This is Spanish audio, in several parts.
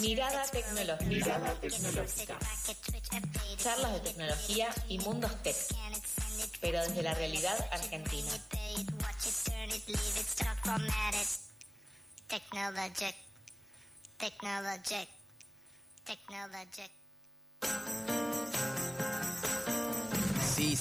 Mirada tecnológica. Mirada tecnológica. Charlas de tecnología y mundos tech, pero desde la realidad argentina. Technologic. Technologic. Technologic.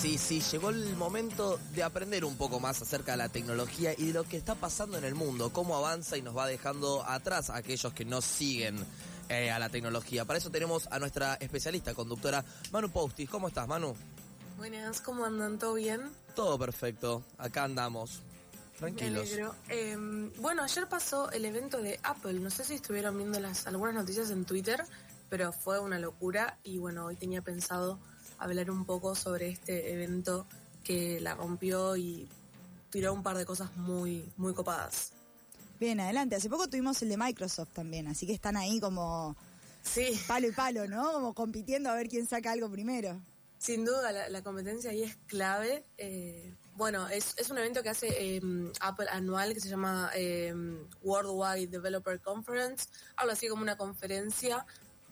Sí, sí, llegó el momento de aprender un poco más acerca de la tecnología y de lo que está pasando en el mundo, cómo avanza y nos va dejando atrás a aquellos que no siguen eh, a la tecnología. Para eso tenemos a nuestra especialista, conductora Manu Postis. ¿Cómo estás, Manu? Buenas, ¿cómo andan? ¿Todo bien? Todo perfecto, acá andamos. Tranquilos. Em, bueno, ayer pasó el evento de Apple. No sé si estuvieron viendo las algunas noticias en Twitter, pero fue una locura. Y bueno, hoy tenía pensado hablar un poco sobre este evento que la rompió y tiró un par de cosas muy, muy copadas. Bien, adelante. Hace poco tuvimos el de Microsoft también, así que están ahí como sí. palo y palo, ¿no? Como compitiendo a ver quién saca algo primero. Sin duda, la, competencia ahí es clave. Eh, bueno, es, es, un evento que hace em, Apple anual que se llama em, Worldwide Developer Conference, algo así como una conferencia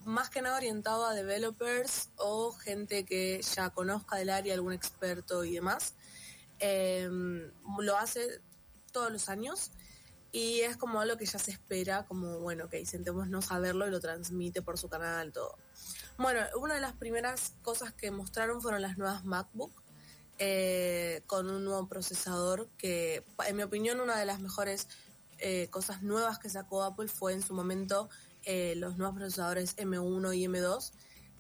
más que nada orientado a developers o gente que ya conozca del área, algún experto y demás. Em, lo hace todos los años y es como algo que ya se espera, como bueno, que sentémonos a verlo y lo transmite por su canal, todo. Bueno, una de las primeras cosas que mostraron fueron las nuevas MacBook eh, con un nuevo procesador que, en mi opinión, una de las mejores eh, cosas nuevas que sacó Apple fue en su momento eh, los nuevos procesadores M1 y M2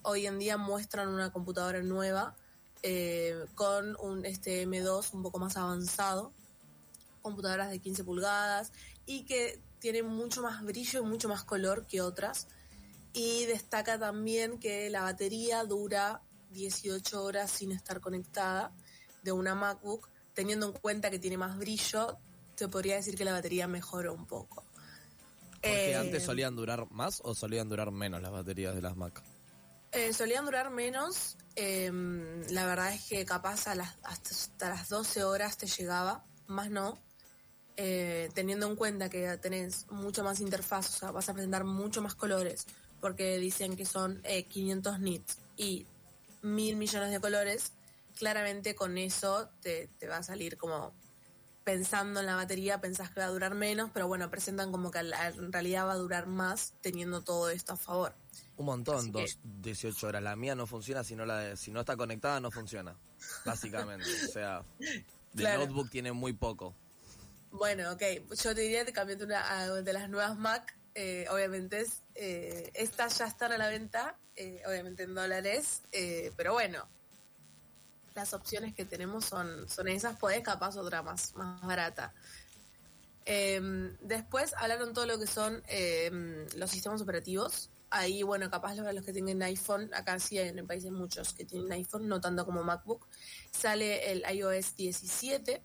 hoy en día muestran una computadora nueva eh, con un este M2 un poco más avanzado, computadoras de 15 pulgadas y que tiene mucho más brillo y mucho más color que otras. Y destaca también que la batería dura 18 horas sin estar conectada de una MacBook, teniendo en cuenta que tiene más brillo, te podría decir que la batería mejoró un poco. Porque eh, antes solían durar más o solían durar menos las baterías de las Mac. Eh, solían durar menos. Em, la verdad es que capaz a las, hasta las 12 horas te llegaba, más no. Eh, teniendo en cuenta que tenés mucho más interfaz, o sea, vas a presentar mucho más colores, porque dicen que son 500 nits y mil millones de colores, claramente con eso te, te va a salir como pensando en la batería pensás que va a durar menos, pero bueno, presentan como que en realidad va a durar más teniendo todo esto a favor. Un montón, dos, 18 horas. La mía no funciona si no, la, si no está conectada, no funciona, básicamente. o sea, el notebook tiene muy poco. Bueno, ok, yo te diría que cambiate una de las nuevas Mac. Eh, obviamente es, eh, estas ya están a la venta, eh, obviamente en dólares, pero bueno, las opciones que tenemos son, son esas, podés capaz otra más, más barata. Em, después hablaron todo lo que son em, los sistemas operativos. Ahí, bueno, capaz los, los que tienen iPhone, acá sí en el país hay muchos que tienen iPhone, no tanto como MacBook. Sale el iOS 17.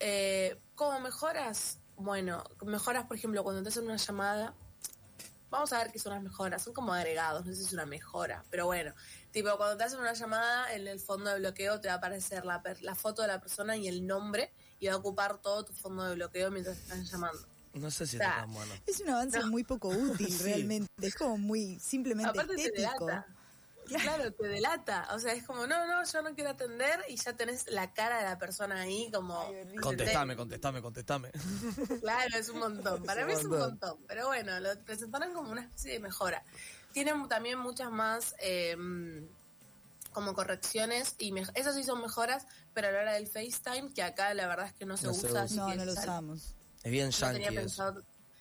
Eh, ¿Cómo mejoras? Bueno, mejoras, por ejemplo, cuando te hacen una llamada, Vamos a ver qué son las mejoras. Son como agregados, no sé si es una mejora. Pero bueno, tipo, cuando te hacen una llamada, en el fondo de bloqueo te va a aparecer la, la foto de la persona y el nombre y va a ocupar todo tu fondo de bloqueo mientras te están llamando. No sé si está tan bueno. Es un avance muy poco útil, realmente. Es como muy simplemente estético. Claro, te delata. O sea, es como, no, no, yo no quiero atender y ya tenés la cara de la persona ahí como... contestame, contestame, contestame. Claro, es un montón. Para mí es un montón. Pero bueno, lo presentaron como una especie de mejora. Tienen también muchas más... Em, como correcciones y esas sí son mejoras, pero a la hora del FaceTime, que acá la verdad es que no se usa. no, no lo usamos. Es bien yankee.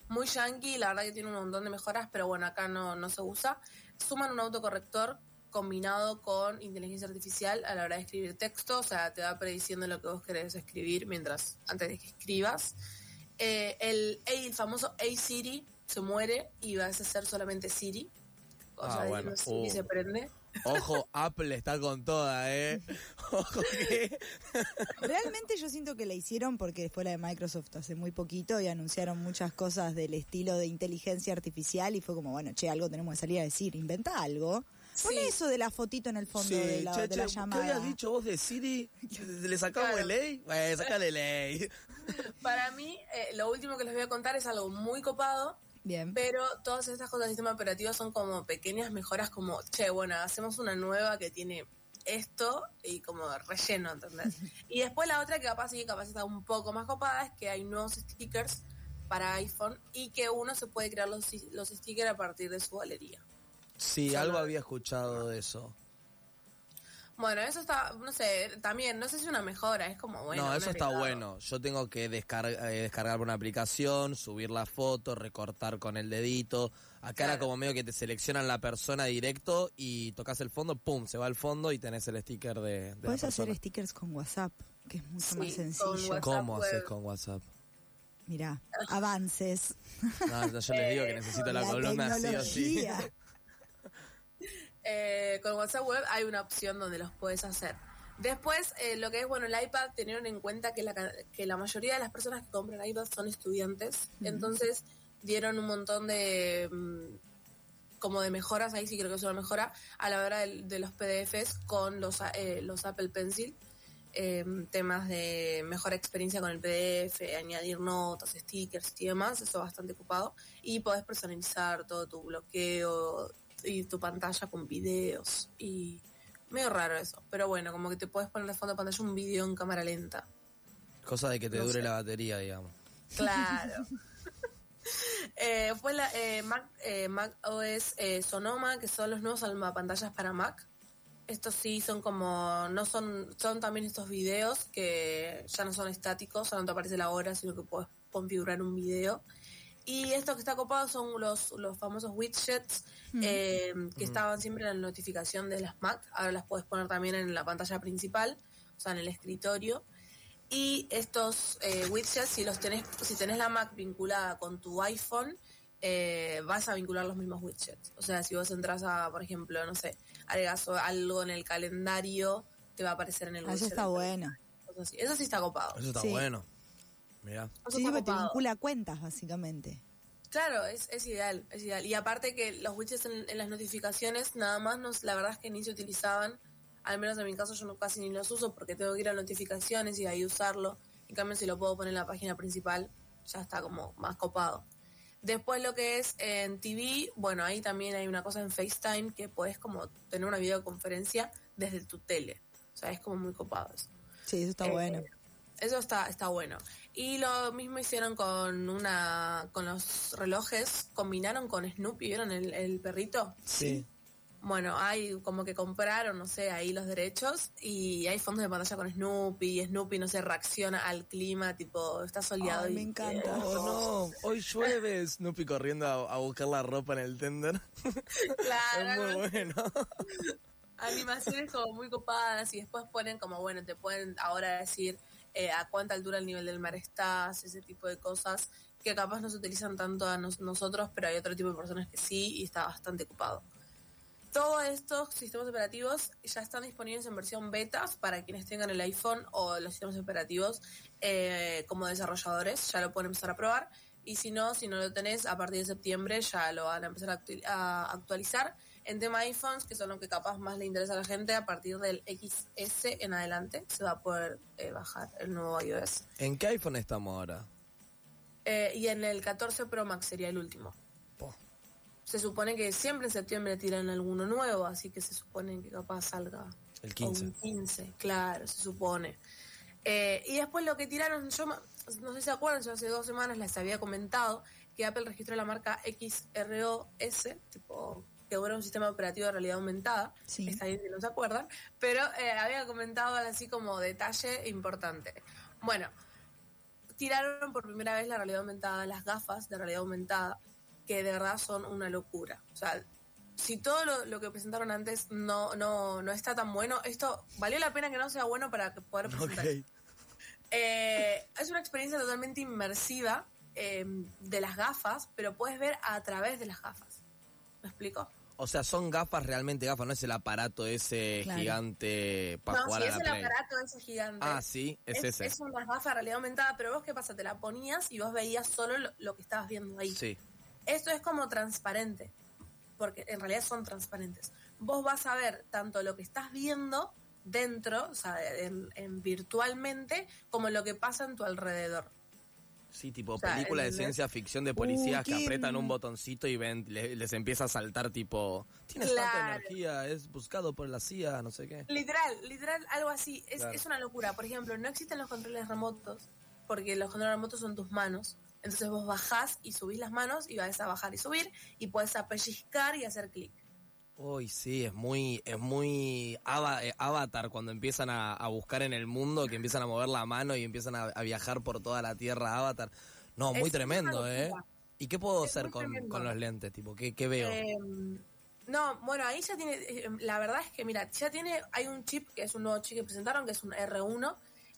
muy yankee, la verdad que tiene un montón de mejoras, pero bueno, acá no, no se usa. Suman un autocorrector combinado con inteligencia artificial a la hora de escribir texto, o sea, te va prediciendo lo que vos querés escribir mientras antes de que escribas. Eh, el, el famoso A Siri se muere y vas a ser solamente Siri. O ah, sea, bueno. Siri uh. se prende. Ojo, Apple está con toda, ¿eh? Ojo que... Realmente yo siento que la hicieron porque fue la de Microsoft hace muy poquito y anunciaron muchas cosas del estilo de inteligencia artificial y fue como, bueno, che, algo tenemos que salir a decir, inventa algo. Pon eso de la fotito en el fondo de, la, llamada. ¿Qué habías dicho vos de Siri? ¿Le sacamos el ley? Bueno, sacale ley. Para mí, eh, lo último que les voy a contar es algo muy copado, Bien. pero todas estas cosas del sistema operativo son como pequeñas mejoras, como, che, bueno, hacemos una nueva que tiene esto y como relleno, ¿entendés? y después la otra que capaz sí, capaz está un poco más copada es que hay nuevos stickers para iPhone y que uno se puede crear los, los stickers a partir de su galería. Sí, algo había escuchado de eso. Bueno, eso está, no sé, también, no sé si es una mejora, es como bueno. no, eso está bueno. Yo tengo que descargar, descargar una aplicación, subir la foto, recortar con el dedito. Acá era como medio que te seleccionan la persona directo y tocas el fondo, pum, se va al fondo y tenés el sticker de, de la Puedes hacer persona. stickers con WhatsApp, que es mucho Sí, más sencillo. ¿Cómo web. haces con WhatsApp? Mirá, avances. No, yo les digo que necesito la, columna sí o sí. Eh, con WhatsApp Web hay una opción donde los puedes hacer. Después, eh, lo que es bueno el iPad, tenieron en cuenta que la, ca- que la mayoría de las personas que compran iPad son estudiantes, entonces dieron un montón de mm, como de mejoras, ahí sí creo que es una mejora, a la hora de, los PDFs con los, eh, los Apple Pencil, eh, temas de mejor experiencia con el PDF, añadir notas, stickers y demás, eso bastante ocupado, y podés personalizar todo tu bloqueo y tu pantalla con videos y medio raro eso, pero bueno, como que te puedes poner de fondo de pantalla un video en cámara lenta. Cosa de que te No dure sé. la batería, digamos. Claro. eh, fue la eh, Mac, eh, Mac OS eh, Sonoma, que son los nuevos pantallas para Mac. Estos sí son como, no son, son también estos videos que ya no son estáticos, ya no te aparece la hora, sino que puedes configurar un video. Y esto que está copado son los, los famosos widgets eh, que estaban siempre en la notificación de las Mac. Ahora las puedes poner también en la pantalla principal, o sea, en el escritorio. Y estos eh, widgets, si los tenés, si tenés la Mac vinculada con tu iPhone, eh, vas a vincular los mismos widgets. O sea, si vos entras a, por ejemplo, no sé, agregas o- algo en el calendario, te va a aparecer en el Ah, widget. Eso está bueno. Eso sí está copado. Eso está Sí. bueno. Mira. Sí, porque te vincula a cuentas, básicamente. Claro, es, es ideal, es ideal. Y aparte que los widgets en, en las notificaciones, nada más, nos, la verdad es que ni se utilizaban. Al menos en mi caso yo no casi ni los uso porque tengo que ir a notificaciones y ahí usarlo. En cambio, si lo puedo poner en la página principal, ya está como más copado. Después lo que es en TV, bueno, ahí también hay una cosa en FaceTime que puedes como tener una videoconferencia desde tu tele. O sea, es como muy copado eso. Sí, eso está Eh, bueno. Eso está, está bueno. Y lo mismo hicieron con una con los relojes, combinaron con Snoopy, ¿vieron el, el perrito? Sí. Bueno, hay como que compraron, no sé, ahí los derechos y hay fondos de pantalla con Snoopy y Snoopy, no sé, reacciona al clima, tipo, está soleado. Ay, y, me encanta. Oh no, hoy llueve. Snoopy corriendo a, a buscar la ropa en el tender. Claro, es muy bueno. animaciones como muy copadas y después ponen como, bueno, te pueden ahora decir eh, a cuánta altura el nivel del mar estás, ese tipo de cosas que capaz no se utilizan tanto a nos- nosotros, pero hay otro tipo de personas que sí y está bastante ocupado. Todos estos sistemas operativos ya están disponibles en versión betas para quienes tengan el iPhone o los sistemas operativos eh, como desarrolladores, ya lo pueden empezar a probar. Y si no, si no lo tenés, a partir de septiembre ya lo van a empezar a, actu- a actualizar. En tema iPhones, que son lo que capaz más le interesa a la gente, a partir del XS en adelante se va a poder eh, bajar el nuevo iOS. ¿En qué iPhone estamos ahora? Eh, y en el 14 Pro Max sería el último. Po. Se supone que siempre en septiembre tiran alguno nuevo, así que se supone que capaz salga El 15. un 15, claro, se supone. Eh, y después lo que tiraron, yo no sé si se acuerdan, yo hace dos semanas les había comentado que Apple registró la marca XROS, tipo que era un sistema operativo de realidad aumentada. Sí. Está bien si no se acuerdan, pero eh, había comentado así como detalle importante. Bueno, tiraron por primera vez la realidad aumentada, las gafas de realidad aumentada, que de verdad son una locura. O sea, si todo lo, lo que presentaron antes no, no, no está tan bueno, esto valió la pena que no sea bueno para poder presentar. Eh, es una experiencia totalmente inmersiva eh, de las gafas, pero puedes ver a través de las gafas. ¿Me explico? O sea, son gafas realmente gafas, no es el aparato ese Claro. gigante para no, jugar si a es la el Play. aparato ese gigante. Ah, sí, es, es, ese. es una gafa de realidad aumentada, pero vos qué pasa, te la ponías y vos veías solo lo, lo que estabas viendo ahí. Sí. Esto es como transparente, porque en realidad son transparentes. Vos vas a ver tanto lo que estás viendo dentro, o sea, en, en virtualmente, como lo que pasa en tu alrededor. Sí, tipo O sea, película de ciencia ficción de policías Uh, que apretan un botoncito y ven, le- les empieza a saltar tipo, tienes tanta energía, es buscado por la CIA, no sé qué. Literal, literal, algo así. Es, Claro. es una locura. Por ejemplo, no existen los controles remotos, porque los controles remotos son tus manos. Entonces vos bajás y subís las manos y vas a bajar y subir y puedes apellizcar y hacer clic. Uy, sí, es muy, es muy eh, avatar cuando empiezan a, a buscar en el mundo, que empiezan a mover la mano y empiezan a, a viajar por toda la tierra avatar. No, muy Es tremendo, ¿eh? ¿Y qué puedo Es hacer con, con los lentes? Tipo, ¿qué, qué veo? Eh, no, bueno, ahí ya tiene, eh, la verdad es que mira, ya tiene, hay un chip que es un nuevo chip que presentaron, que es un R1.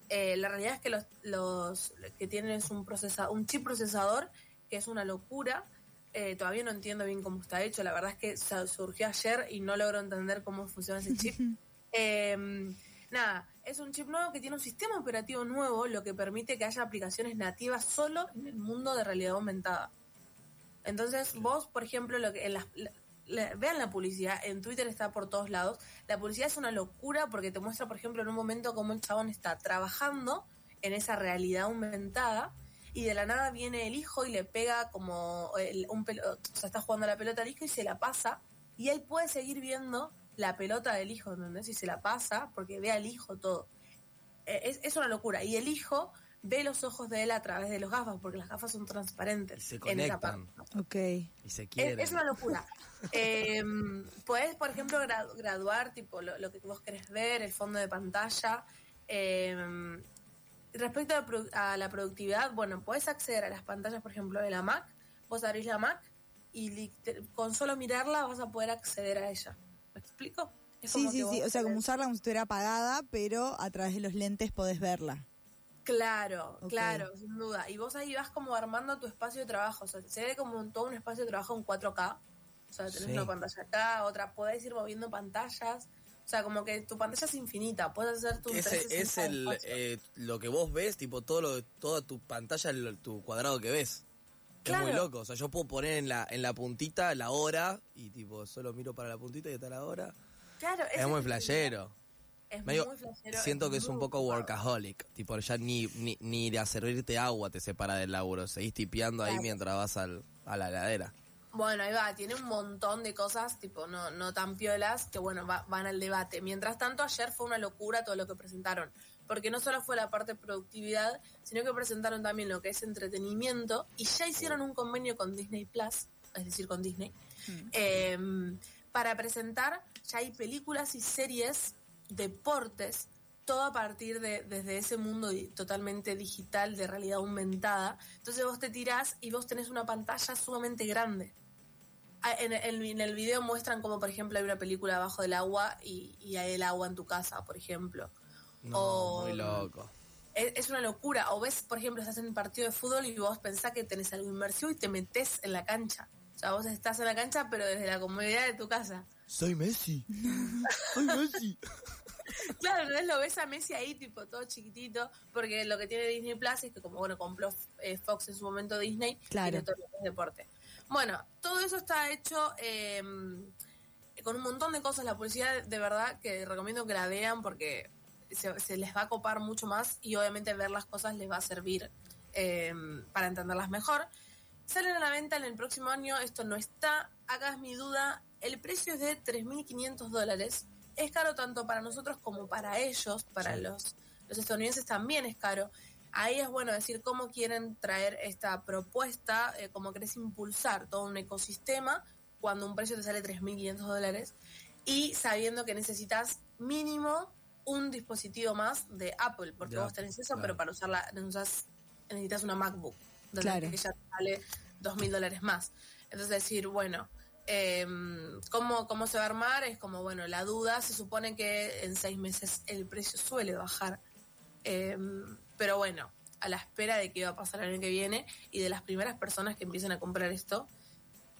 Eh, la realidad es que los, los que tienen es un procesa, un chip procesador que es una locura. Eh, todavía no entiendo bien cómo está hecho. La verdad es que surgió ayer y no logro entender cómo funciona ese chip. Eh, nada, es un chip nuevo que tiene un sistema operativo nuevo, lo que permite que haya aplicaciones nativas solo en el mundo de realidad aumentada. Entonces, vos, por ejemplo, lo que en las, la- la- vean la publicidad, en Twitter está por todos lados. La publicidad es una locura porque te muestra, por ejemplo, en un momento cómo el chabón está trabajando en esa realidad aumentada y de la nada viene el hijo y le pega como el- un pelo, o sea, está jugando a la pelota al hijo y se la pasa y él puede seguir viendo la pelota del hijo, ¿entendés? Y se la pasa porque ve al hijo todo. Eh, Es, es una locura. Y el hijo ve los ojos de él a través de los gafas, porque las gafas son transparentes. Y se en esa conectan. Ok. Y se Es, quieren. es una locura. Eh, puedes, por ejemplo, gra- graduar tipo lo, lo que vos querés ver, el fondo de pantalla. Eh, respecto a, la productividad, bueno, puedes acceder a las pantallas, por ejemplo, de la Mac. Vos abrís la Mac y con solo mirarla vas a poder acceder a ella. ¿Me explico? Es Sí, sí, sí. O sea, como usarla como si estuviera apagada, pero a través de los lentes podés verla. Claro, claro, sin duda. Y vos ahí vas como armando tu espacio de trabajo. O sea, se ve como un- todo un espacio de trabajo en 4K. O sea, tenés Sí. una pantalla acá, otra, podés ir moviendo pantallas. O sea, como que tu pantalla es infinita. Puedes hacer tu Ese 360 es el, eh, lo que vos ves, tipo todo lo, toda tu pantalla, el- tu cuadrado que ves. Es muy loco. O sea, yo puedo poner en la, en la puntita la hora y tipo solo miro para la puntita y está la hora. Claro, Es muy flashero. Es Medio- muy flashero. Siento que es un poco workaholic. Tipo, ya ni, ni, ni de a servirte agua te separa del laburo. Seguís tipeando ahí mientras vas al, a la heladera. Bueno, ahí va, tiene un montón de cosas, tipo, no, no tan piolas, que bueno, va- van al debate. Mientras tanto, ayer fue una locura todo lo que presentaron, porque no solo fue la parte de productividad, sino que presentaron también lo que es entretenimiento, y ya hicieron un convenio con Disney Plus, es decir, con Disney, eh, para presentar, ya hay películas y series, deportes, todo a partir de desde ese mundo totalmente digital de realidad aumentada. Entonces vos te tirás y vos tenés una pantalla sumamente grande. Ah, En el, en el video muestran como, por ejemplo, hay una película abajo del agua y, y hay el agua en tu casa, por ejemplo. No, O- muy loco. Es, es una locura. O ves, por ejemplo, estás en un partido de fútbol y vos pensás que tenés algo inmersivo y te metes en la cancha. O sea, vos estás en la cancha, pero desde la comodidad de tu casa. Soy Messi. Soy Messi. Claro, ¿no? lo ves a Messi ahí, tipo, todo chiquitito, porque lo que tiene Disney Plus es que, como bueno, compró eh, Fox en su momento Disney, Claro. tiene todo lo que es deporte. Bueno, todo eso está hecho eh, con un montón de cosas. La publicidad, de verdad, que recomiendo que la vean porque se, se les va a copar mucho más y obviamente ver las cosas les va a servir eh, para entenderlas mejor. Salen a la venta en el próximo año, esto no está, acá es mi duda, el precio es de 3.500 dólares, es caro tanto para nosotros como para ellos, para Sí. los, los estadounidenses también es caro. Ahí es bueno decir cómo quieren traer esta propuesta, eh, cómo querés impulsar todo un ecosistema cuando un precio te sale 3.500 dólares y sabiendo que necesitas mínimo un dispositivo más de Apple, porque vos Apple, tenés eso, claro. pero para usarla necesitas, necesitas una MacBook, donde Claro. que ya te sale 2.000 dólares más. Entonces decir, bueno, eh, ¿cómo, ¿cómo se va a armar? Es como, bueno, la duda, se supone que en seis meses el precio suele bajar, Eh, pero bueno, a la espera de qué va a pasar el año que viene y de las primeras personas que empiecen a comprar esto,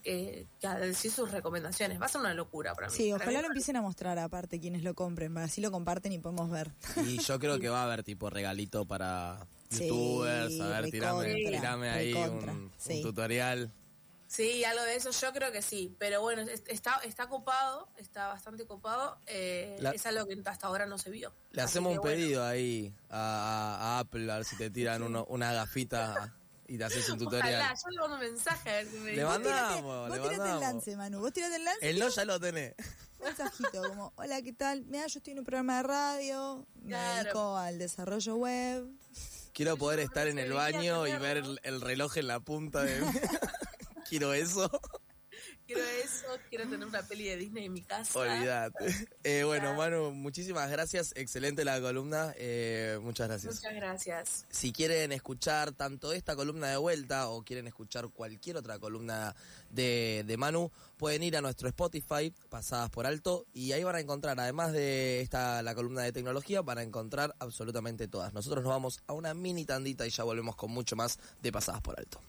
eh, que a decir sus recomendaciones. Va a ser una locura para mí. Sí, Para ojalá mí lo empiecen a mostrar aparte quienes lo compren, así lo comparten y podemos ver. Y yo creo que va a haber tipo regalito para Sí, youtubers. A ver, tirame, tirame ahí un, un sí. tutorial. Sí, algo de eso yo creo que sí, pero bueno, es- está, está copado, está bastante copado, eh, La- es algo que hasta ahora no se vio. Le Así hacemos un bueno. pedido ahí a, Apple a ver si te tiran uno- una gafita y te haces un Ojalá, tutorial. yo le mando un mensaje a ver si me Le Mandamos, vos tirate el lance, Manu. Vos tirate el lance. El no ya lo tenés. Un mensajito como, hola, ¿qué tal? Mira, yo estoy en un programa de radio, me Claro. dedico al desarrollo web. Quiero poder estar en el baño y ver el, el reloj en la punta de... Quiero eso. Quiero eso, quiero tener una peli de Disney en mi casa. Olvídate. Eh, bueno, Manu, muchísimas gracias. Excelente la columna. Eh, muchas gracias. Muchas gracias. Si quieren escuchar tanto esta columna de vuelta o quieren escuchar cualquier otra columna de, de Manu, pueden ir a nuestro Spotify, pasadas por alto, y ahí van a encontrar, además de esta la columna de tecnología, van a encontrar absolutamente todas. Nosotros nos vamos a una mini tandita y ya volvemos con mucho más de pasadas por alto.